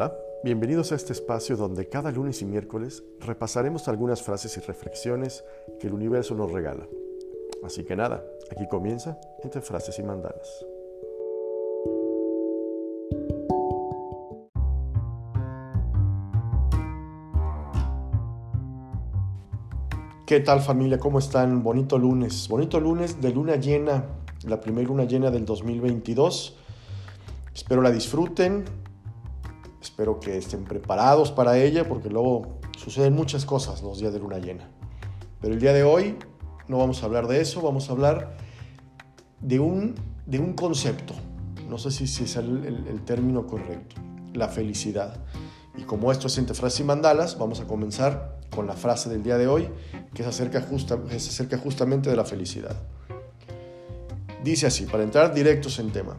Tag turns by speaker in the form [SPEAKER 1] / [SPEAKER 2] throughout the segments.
[SPEAKER 1] hola, bienvenidos a este espacio donde cada lunes y miércoles repasaremos algunas frases y reflexiones que el universo nos regala. Así que nada, aquí comienza entre frases y mandalas. ¿Qué tal familia? ¿Cómo están? Bonito lunes. Bonito lunes de luna llena, la primera luna llena del 2022. Espero la disfruten, espero que estén preparados para ella porque luego suceden muchas cosas los días de luna llena. Pero el día de hoy no vamos a hablar de eso, vamos a hablar de un, de un concepto. No sé si, si es el, término correcto, la felicidad. Y como esto es entre frases y mandalas, vamos a comenzar con la frase del día de hoy, que se acerca, justa, se acerca justamente de la felicidad. Dice así, para entrar directos en tema,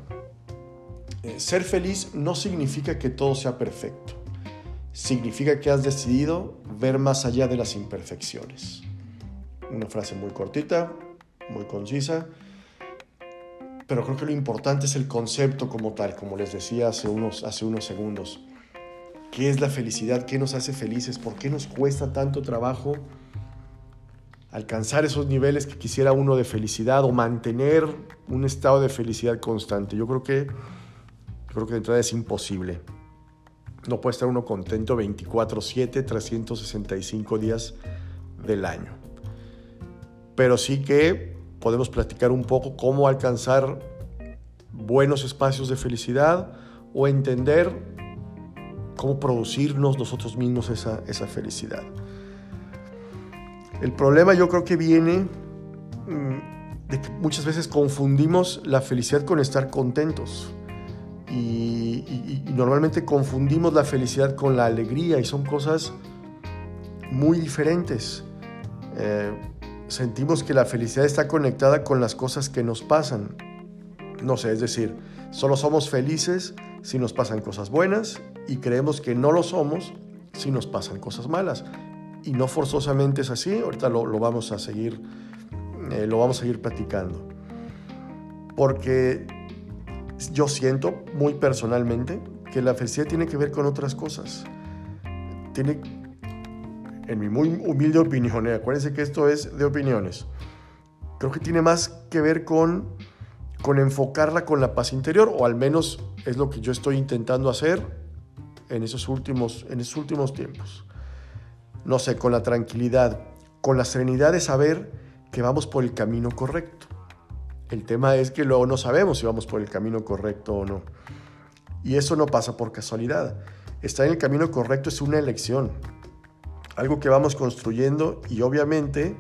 [SPEAKER 1] eh, ser feliz no significa que todo sea perfecto, significa que has decidido ver más allá de las imperfecciones. Una frase muy cortita, muy concisa, pero creo que lo importante es el concepto como tal, como les decía hace unos, hace unos segundos. ¿Qué es la felicidad? ¿Qué nos hace felices? ¿Por qué nos cuesta tanto trabajo alcanzar esos niveles que quisiera uno de felicidad o mantener un estado de felicidad constante? Yo creo que, creo que de entrada es imposible. No puede estar uno contento 24/7, 365 días del año. Pero sí que podemos platicar un poco cómo alcanzar buenos espacios de felicidad o entender cómo producirnos nosotros mismos esa, esa felicidad. El problema yo creo que viene mm, de que muchas veces confundimos la felicidad con estar contentos. Y, normalmente confundimos la felicidad con la alegría y son cosas muy diferentes. Eh, sentimos que la felicidad está conectada con las cosas que nos pasan. No sé, es decir, solo somos felices si nos pasan cosas buenas y creemos que no lo somos si nos pasan cosas malas. Y no forzosamente es así, ahorita lo, vamos a seguir, eh, lo vamos a seguir platicando. Porque yo siento muy personalmente que la felicidad tiene que ver con otras cosas. Tiene, en mi muy humilde opinión, eh, acuérdense que esto es de opiniones, creo que tiene más que ver con, con enfocarla con la paz interior, o al menos es lo que yo estoy intentando hacer en esos últimos, en esos últimos tiempos. No sé, con la tranquilidad, con la serenidad de saber que vamos por el camino correcto. El tema es que luego no sabemos si vamos por el camino correcto o no. Y eso no pasa por casualidad. Estar en el camino correcto es una elección, algo que vamos construyendo y obviamente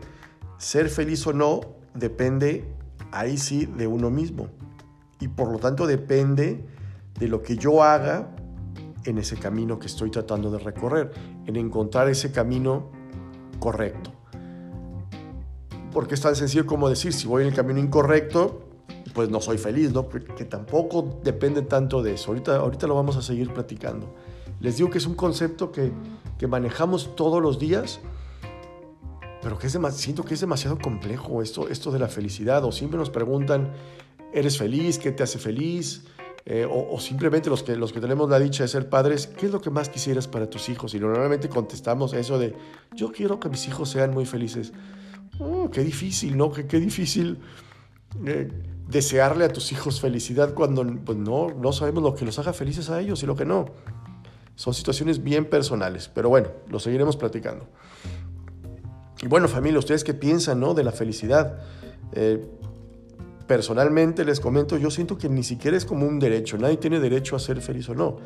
[SPEAKER 1] ser feliz o no depende ahí sí de uno mismo. Y por lo tanto depende de lo que yo haga en ese camino que estoy tratando de recorrer, en encontrar ese camino correcto. Porque es tan sencillo como decir, si voy en el camino incorrecto, pues no soy feliz, ¿no? Que tampoco depende tanto de eso. Ahorita, ahorita lo vamos a seguir platicando. Les digo que es un concepto que, que manejamos todos los días, pero que es siento que es demasiado complejo esto, esto de la felicidad. O siempre nos preguntan, ¿eres feliz? ¿Qué te hace feliz? Eh, o, simplemente los que, los que tenemos la dicha de ser padres, ¿qué es lo que más quisieras para tus hijos? Y normalmente contestamos eso de, yo quiero que mis hijos sean muy felices. Oh, qué difícil, ¿no? Qué, qué difícil eh, desearle a tus hijos felicidad cuando pues no, no sabemos lo que los haga felices a ellos y lo que no. Son situaciones bien personales, pero bueno, lo seguiremos platicando. Y bueno, familia, ¿ustedes qué piensan no, de la felicidad? Eh, personalmente les comento, yo siento que ni siquiera es como un derecho, nadie tiene derecho a ser feliz o no.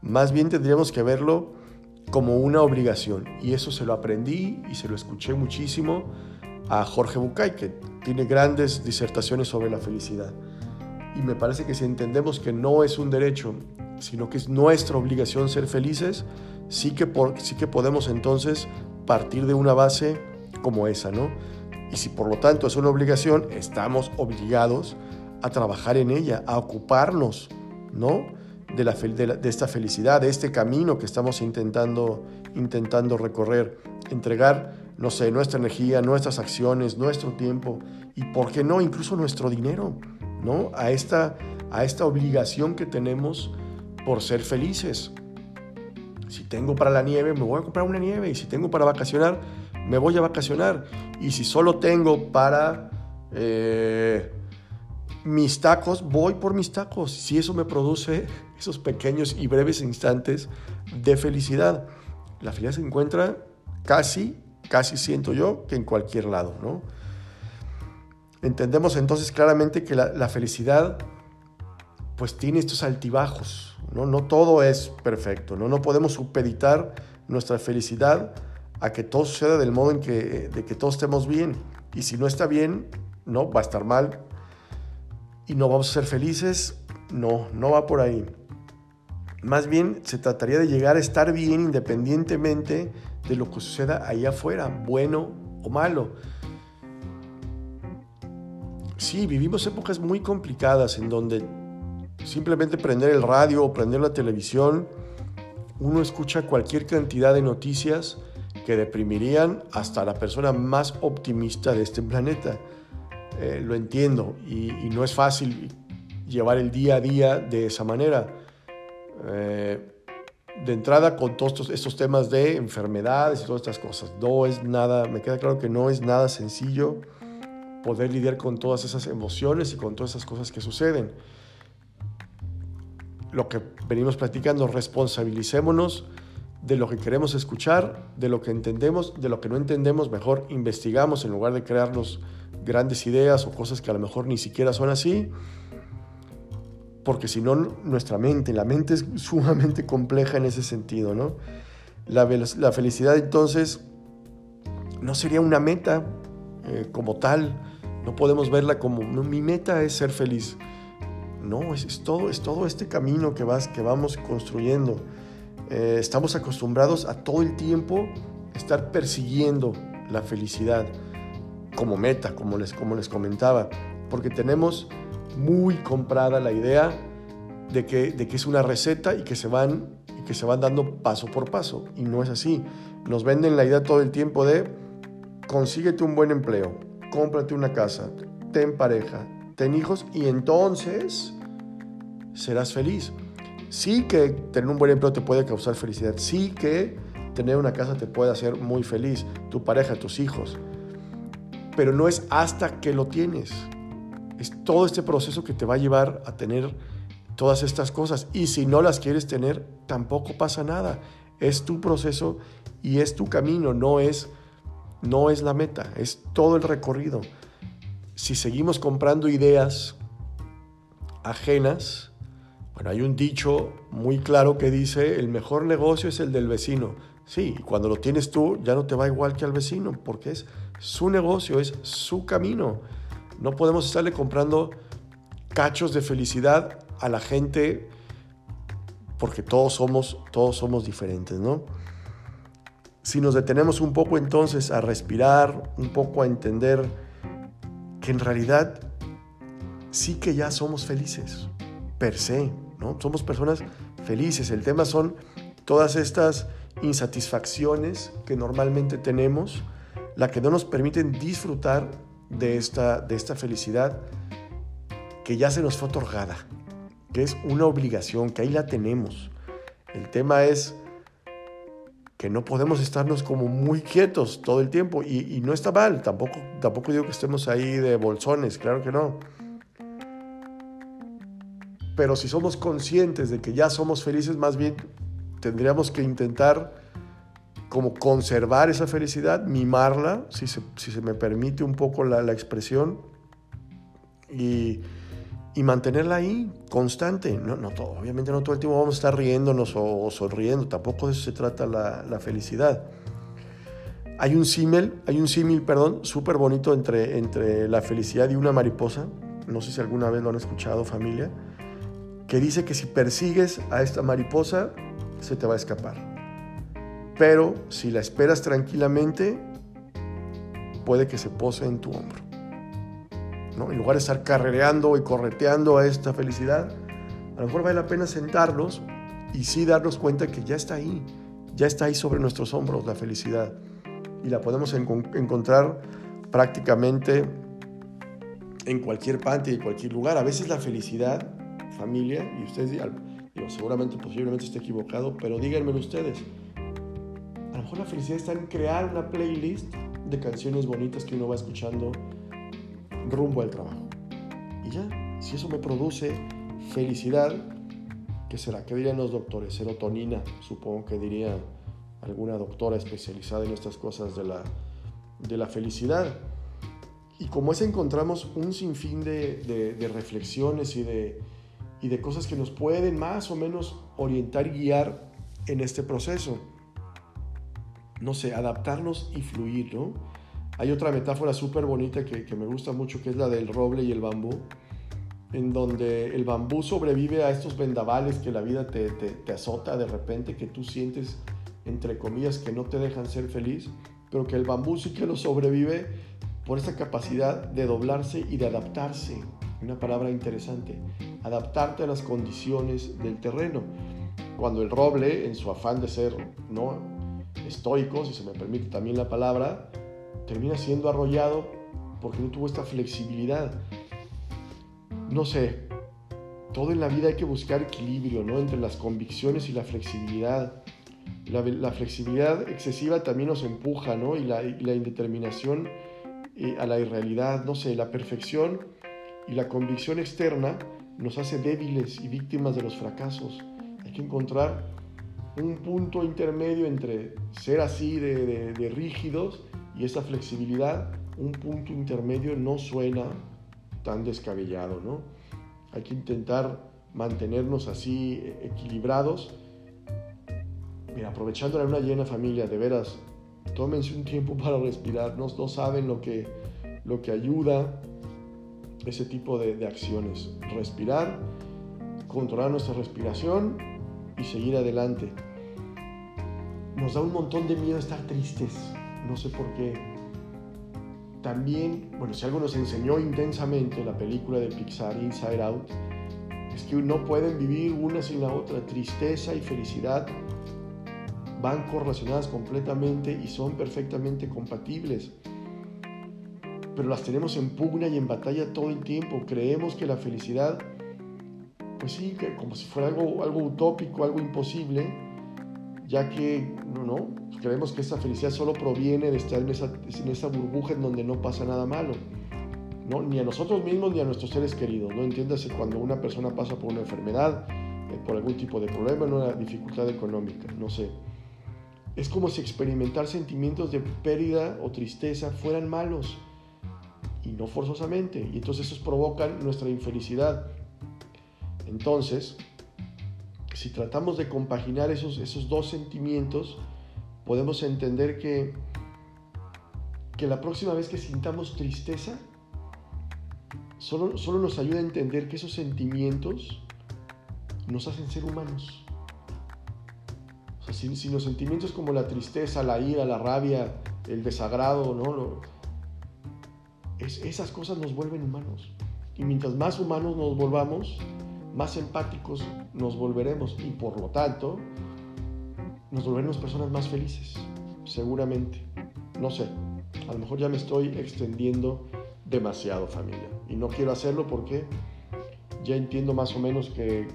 [SPEAKER 1] Más bien tendríamos que verlo como una obligación. Y eso se lo aprendí y se lo escuché muchísimo a Jorge Bucay, que tiene grandes disertaciones sobre la felicidad. Y me parece que si entendemos que no es un derecho, sino que es nuestra obligación ser felices, sí que, sí que podemos entonces partir de una base como esa, ¿no? Y si por lo tanto es una obligación, estamos obligados a trabajar en ella, a ocuparnos, ¿no? De, la, de, esta felicidad, de este camino que estamos intentando, intentando recorrer, entregar, no sé, nuestra energía, nuestras acciones, nuestro tiempo y, ¿por qué no?, incluso nuestro dinero, ¿no? A esta, a esta obligación que tenemos por ser felices. Si tengo para la nieve, me voy a comprar una nieve. Y si tengo para vacacionar, me voy a vacacionar. Y si solo tengo para eh, mis tacos, voy por mis tacos. Si eso me produce esos pequeños y breves instantes de felicidad. La felicidad se encuentra casi, casi siento yo, que en cualquier lado, ¿no? Entendemos entonces claramente que la, felicidad pues tiene estos altibajos, ¿no? No todo es perfecto, ¿no? No podemos supeditar nuestra felicidad a que todo suceda del modo en que, de que todos estemos bien. Y si no está bien, no, va a estar mal. Y no vamos a ser felices, no, no va por ahí. Más bien se trataría de llegar a estar bien independientemente de lo que suceda ahí afuera, bueno o malo. Sí, vivimos épocas muy complicadas en donde simplemente prender el radio o prender la televisión, uno escucha cualquier cantidad de noticias que deprimirían hasta la persona más optimista de este planeta. Eh, lo entiendo y, no es fácil llevar el día a día de esa manera. Eh, de entrada con todos estos, temas de enfermedades y todas estas cosas. No es nada, me queda claro que no es nada sencillo poder lidiar con todas esas emociones y con todas esas cosas que suceden. Lo que venimos platicando, responsabilicémonos de lo que queremos escuchar, de lo que entendemos, de lo que no entendemos, mejor investigamos en lugar de crearnos grandes ideas o cosas que a lo mejor ni siquiera son así porque si no, nuestra mente, la mente es sumamente compleja en ese sentido, ¿no? La, la felicidad entonces no sería una meta eh, como tal, no podemos verla como, mi meta es ser feliz. No, es, todo, es todo este camino que, vas, que vamos construyendo. Eh, estamos acostumbrados a todo el tiempo estar persiguiendo la felicidad como meta, como les, como les comentaba, porque tenemos muy comprada la idea de que, de que es una receta y que, se van, que se van dando paso por paso. Y no es así. Nos venden la idea todo el tiempo de consíguete un buen empleo, cómprate una casa, ten pareja, ten hijos y entonces serás feliz. Sí que tener un buen empleo te puede causar felicidad. Sí que tener una casa te puede hacer muy feliz, tu pareja, tus hijos. Pero no es hasta que lo tienes. Es todo este proceso que te va a llevar a tener todas estas cosas. Y si no las quieres tener, tampoco pasa nada. Es tu proceso y es tu camino, no es, no es la meta, es todo el recorrido. Si seguimos comprando ideas ajenas, bueno, hay un dicho muy claro que dice, el mejor negocio es el del vecino. Sí, cuando lo tienes tú ya no te va igual que al vecino, porque es su negocio, es su camino. No podemos estarle comprando cachos de felicidad a la gente porque todos somos, todos somos diferentes, ¿no? Si nos detenemos un poco entonces a respirar, un poco a entender que en realidad sí que ya somos felices, per se, ¿no? Somos personas felices. El tema son todas estas insatisfacciones que normalmente tenemos, la que no nos permiten disfrutar de esta, de esta felicidad que ya se nos fue otorgada, que es una obligación, que ahí la tenemos. El tema es que no podemos estarnos como muy quietos todo el tiempo y, no está mal, tampoco, tampoco digo que estemos ahí de bolsones, claro que no. Pero si somos conscientes de que ya somos felices, más bien tendríamos que intentar como conservar esa felicidad, mimarla, si se, si se me permite un poco la, la expresión, y, y, mantenerla ahí constante. No, no todo, obviamente no todo el tiempo vamos a estar riéndonos o, sonriendo, tampoco de eso se trata la, la felicidad. Hay un símil, hay un símil, perdón, súper bonito entre, entre la felicidad y una mariposa. No sé si alguna vez lo han escuchado, familia, que dice que si persigues a esta mariposa, se te va a escapar pero si la esperas tranquilamente, puede que se pose en tu hombro. ¿no? En lugar de estar carrereando y correteando a esta felicidad, a lo mejor vale la pena sentarnos y sí darnos cuenta que ya está ahí, ya está ahí sobre nuestros hombros la felicidad. Y la podemos encontrar prácticamente en cualquier parte y en cualquier lugar. A veces la felicidad, familia, y ustedes Yo seguramente, posiblemente esté equivocado, pero díganmelo ustedes. Lo mejor la felicidad está en crear una playlist de canciones bonitas que uno va escuchando rumbo al trabajo. Y ya, si eso me produce felicidad, ¿qué será? ¿Qué dirían los doctores? Serotonina, supongo que diría alguna doctora especializada en estas cosas de la, de la felicidad. Y como es encontramos un sinfín de, de, reflexiones y de, y de cosas que nos pueden más o menos orientar y guiar en este proceso. No sé, adaptarnos y fluir, ¿no? Hay otra metáfora súper bonita que, que, me gusta mucho, que es la del roble y el bambú, en donde el bambú sobrevive a estos vendavales que la vida te, te, te azota de repente, que tú sientes, entre comillas, que no te dejan ser feliz, pero que el bambú sí que lo sobrevive por esa capacidad de doblarse y de adaptarse. Una palabra interesante, adaptarte a las condiciones del terreno. Cuando el roble, en su afán de ser no estoico, si se me permite también la palabra, termina siendo arrollado porque no tuvo esta flexibilidad. No sé, todo en la vida hay que buscar equilibrio, ¿no? Entre las convicciones y la flexibilidad. La, flexibilidad excesiva también nos empuja, ¿no? Y la, indeterminación a la irrealidad, no sé, la perfección y la convicción externa nos hace débiles y víctimas de los fracasos. Hay que encontrar un punto intermedio entre ser así de, de, rígidos y esa flexibilidad, un punto intermedio no suena tan descabellado, ¿no? Hay que intentar mantenernos así equilibrados. Mira, aprovechando la luna llena familia, de veras, tómense un tiempo para respirar, no, no saben lo que, lo que ayuda ese tipo de, acciones. Respirar, controlar nuestra respiración y seguir adelante. Nos da un montón de miedo estar tristes, no sé por qué. También, bueno, si algo nos enseñó intensamente la película de Pixar Inside Out, es que no pueden vivir una sin la otra. Tristeza y felicidad van correlacionadas completamente y son perfectamente compatibles. Pero las tenemos en pugna y en batalla todo el tiempo. Creemos que la felicidad, pues sí, que como si fuera algo, algo utópico, algo imposible, ya que no, creemos que esa felicidad solo proviene de estar en esa, en esa burbuja en donde no pasa nada malo. ¿no? Ni a nosotros mismos ni a nuestros seres queridos. ¿no? Entiéndase cuando una persona pasa por una enfermedad, eh, por algún tipo de problema, una dificultad económica, no sé. Es como si experimentar sentimientos de pérdida o tristeza fueran malos y no forzosamente. Y entonces esos provocan nuestra infelicidad. Entonces, si tratamos de compaginar esos, esos dos sentimientos, podemos entender que, que la próxima vez que sintamos tristeza, solo, solo nos ayuda a entender que esos sentimientos nos hacen ser humanos si, los sentimientos como la tristeza, la ira, la rabia, el desagrado, ¿no? esas cosas nos vuelven humanos. Y mientras más humanos nos volvamos, más empáticos nos volveremos y por lo tanto nos volveremos personas más felices, seguramente. No sé, a lo mejor ya me estoy extendiendo demasiado familia y no quiero hacerlo porque ya entiendo más o menos que,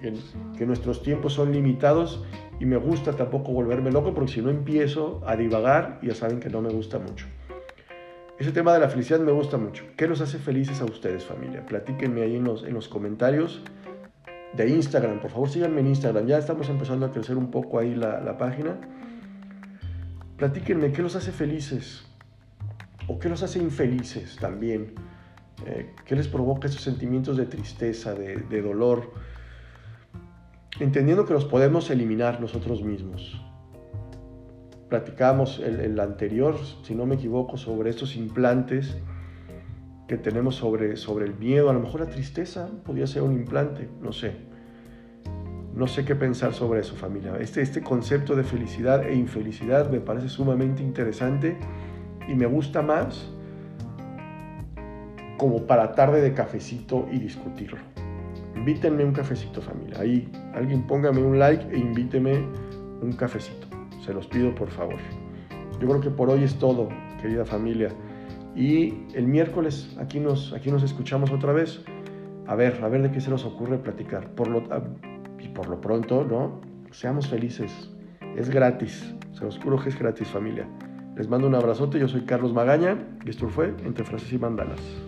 [SPEAKER 1] que nuestros tiempos son limitados y me gusta tampoco volverme loco porque si no empiezo a divagar ya saben que no me gusta mucho. Ese tema de la felicidad me gusta mucho. ¿Qué los hace felices a ustedes familia? Platíquenme ahí en los, en los comentarios de Instagram. Por favor síganme en Instagram. Ya estamos empezando a crecer un poco ahí la, la página. Platíquenme qué los hace felices o qué los hace infelices también. Eh, ¿Qué les provoca esos sentimientos de tristeza, de, dolor? entendiendo que los podemos eliminar nosotros mismos. Platicamos el, el, anterior, si no me equivoco, sobre estos implantes que tenemos sobre, sobre el miedo. A lo mejor la tristeza podría ser un implante, no sé. No sé qué pensar sobre eso, familia. Este, este concepto de felicidad e infelicidad me parece sumamente interesante y me gusta más como para tarde de cafecito y discutirlo invítenme un cafecito familia. Ahí alguien póngame un like e invíteme un cafecito. Se los pido por favor. Yo creo que por hoy es todo, querida familia. Y el miércoles aquí nos, aquí nos escuchamos otra vez. A ver, a ver de qué se nos ocurre platicar. Por lo, y por lo pronto, ¿no? Seamos felices. Es gratis. Se los juro que es gratis, familia. Les mando un abrazote. Yo soy Carlos Magaña y esto fue Entre Frases y Mandalas.